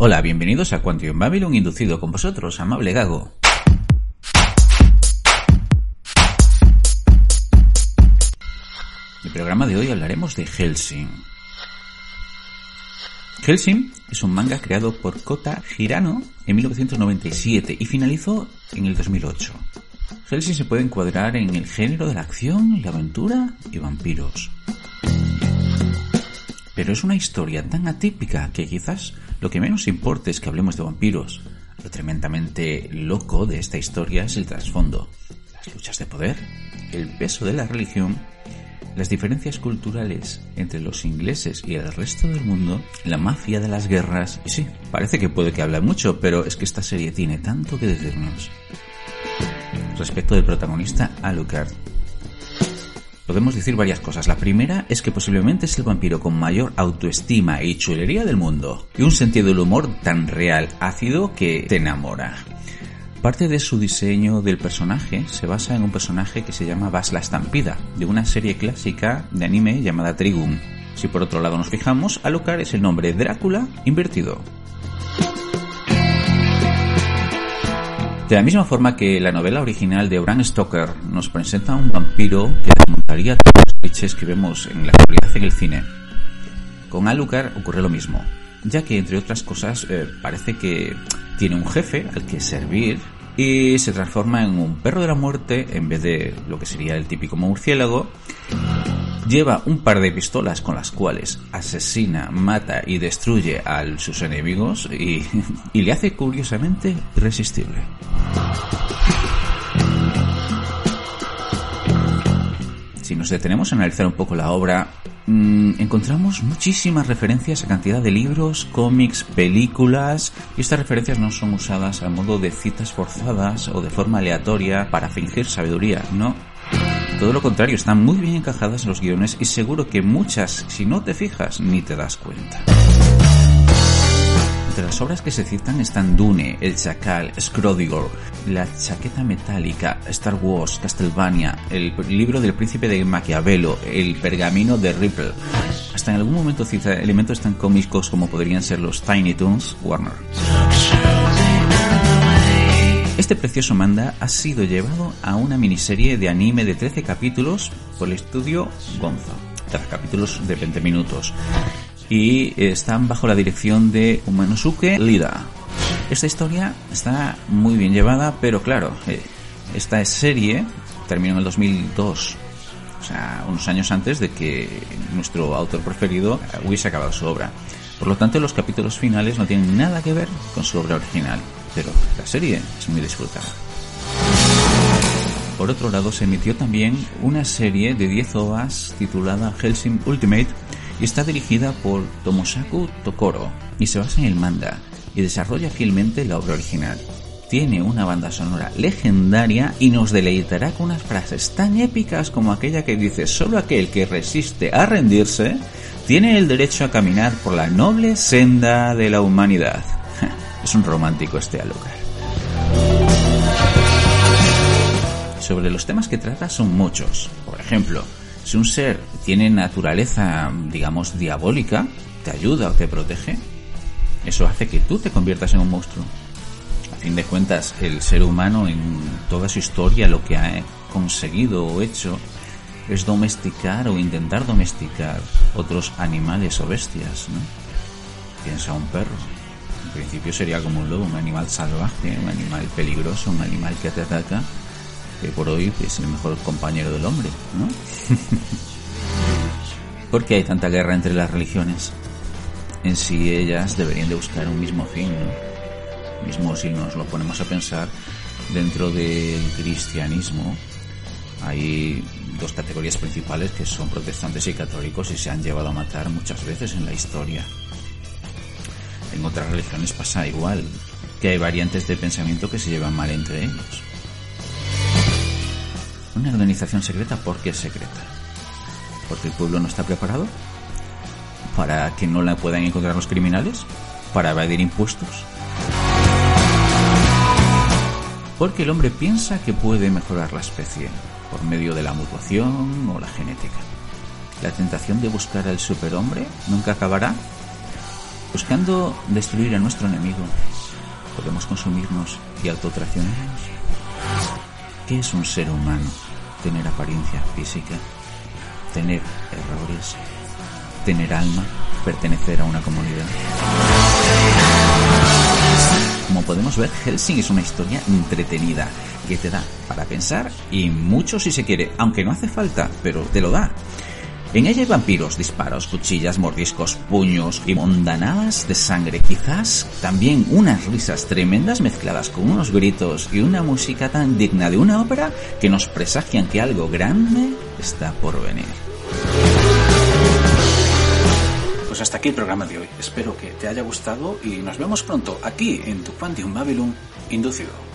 Hola, bienvenidos a Quantum Babylon inducido con vosotros, amable Gago. En el programa de hoy hablaremos de Helsing. Helsing es un manga creado por Kota Hirano en 1997 y finalizó en el 2008. Helsing se puede encuadrar en el género de la acción, la aventura y vampiros. Pero es una historia tan atípica que quizás lo que menos importa es que hablemos de vampiros. Lo tremendamente loco de esta historia es el trasfondo, las luchas de poder, el peso de la religión, las diferencias culturales entre los ingleses y el resto del mundo, la mafia de las guerras. Y sí, parece que puede que hable mucho, pero es que esta serie tiene tanto que decirnos. Respecto del protagonista Alucard, podemos decir varias cosas. La primera es que posiblemente es el vampiro con mayor autoestima y chulería del mundo, y un sentido del humor tan real, ácido, que te enamora. Parte de su diseño del personaje se basa en un personaje que se llama Bas la Estampida, de una serie clásica de anime llamada Trigun. Si por otro lado nos fijamos, Alucard es el nombre Drácula invertido. De la misma forma que la novela original de Bram Stoker nos presenta a un vampiro que desmontaría todos los clichés que vemos en la actualidad en el cine. Con Alucard ocurre lo mismo, ya que entre otras cosas eh, parece que tiene un jefe al que servir y se transforma en un perro de la muerte en vez de lo que sería el típico murciélago. Lleva un par de pistolas con las cuales asesina, mata y destruye a sus enemigos y, le hace curiosamente irresistible. Si nos detenemos a analizar un poco la obra, mmm, encontramos muchísimas referencias a cantidad de libros, cómics, películas, y estas referencias no son usadas a modo de citas forzadas o de forma aleatoria para fingir sabiduría, no. Todo lo contrario, están muy bien encajadas en los guiones y seguro que muchas, si no te fijas, ni te das cuenta. Entre las obras que se citan están Dune, El Chacal, Scrodigor, La Chaqueta Metálica, Star Wars, Castlevania, El libro del príncipe de Maquiavelo, El pergamino de Ripple. Hasta en algún momento cita elementos tan cómicos como podrían ser los Tiny Toons Warner. Este precioso manga ha sido llevado a una miniserie de anime de 13 capítulos por el estudio Gonzo. 13 capítulos de 20 minutos y están bajo la dirección de Umanosuke Lida. Esta historia está muy bien llevada, pero claro, eh, esta serie terminó en el 2002, o sea, unos años antes de que nuestro autor preferido hubiese acabado su obra. Por lo tanto, los capítulos finales no tienen nada que ver con su obra original, pero la serie es muy disfrutada. Por otro lado, se emitió también una serie de 10 ovas titulada Helsing Ultimate y está dirigida por Tomosaku Tokoro y se basa en el manga y desarrolla fielmente la obra original. Tiene una banda sonora legendaria y nos deleitará con unas frases tan épicas como aquella que dice solo aquel que resiste a rendirse tiene el derecho a caminar por la noble senda de la humanidad. Es un romántico este Alucard. Sobre los temas que trata son muchos. Por ejemplo, si un ser tiene naturaleza, digamos, diabólica, te ayuda o te protege, eso hace que tú te conviertas en un monstruo. A fin de cuentas, el ser humano en toda su historia lo que ha conseguido o hecho es domesticar o intentar domesticar otros animales o bestias. Piensa un perro. En principio sería como un lobo, un animal salvaje, un animal peligroso, un animal que te ataca que por hoy es el mejor compañero del hombre, ¿no? ¿Por qué hay tanta guerra entre las religiones? En sí ellas deberían de buscar un mismo fin. Mismo si nos lo ponemos a pensar, dentro del cristianismo hay dos categorías principales que son protestantes y católicos y se han llevado a matar muchas veces en la historia. En otras religiones pasa igual, que hay variantes de pensamiento que se llevan mal entre ellos. Una organización secreta, ¿por qué es secreta? Porque el pueblo no está preparado para que no la puedan encontrar los criminales, para evadir impuestos. Porque el hombre piensa que puede mejorar la especie por medio de la mutuación o la genética. La tentación de buscar al superhombre nunca acabará. Buscando destruir a nuestro enemigo, podemos consumirnos y autotraicionarnos. ¿Qué es un ser humano? Tener apariencia física, tener errores, tener alma, pertenecer a una comunidad. Como podemos ver, Helsing es una historia entretenida que te da para pensar y mucho si se quiere, aunque no hace falta, pero te lo da. En ella hay vampiros, disparos, cuchillas, mordiscos, puños y mondanadas de sangre. Quizás también unas risas tremendas mezcladas con unos gritos y una música tan digna de una ópera que nos presagian que algo grande está por venir. Pues hasta aquí el programa de hoy. Espero que te haya gustado y nos vemos pronto aquí en tu Quantum Babylon inducido.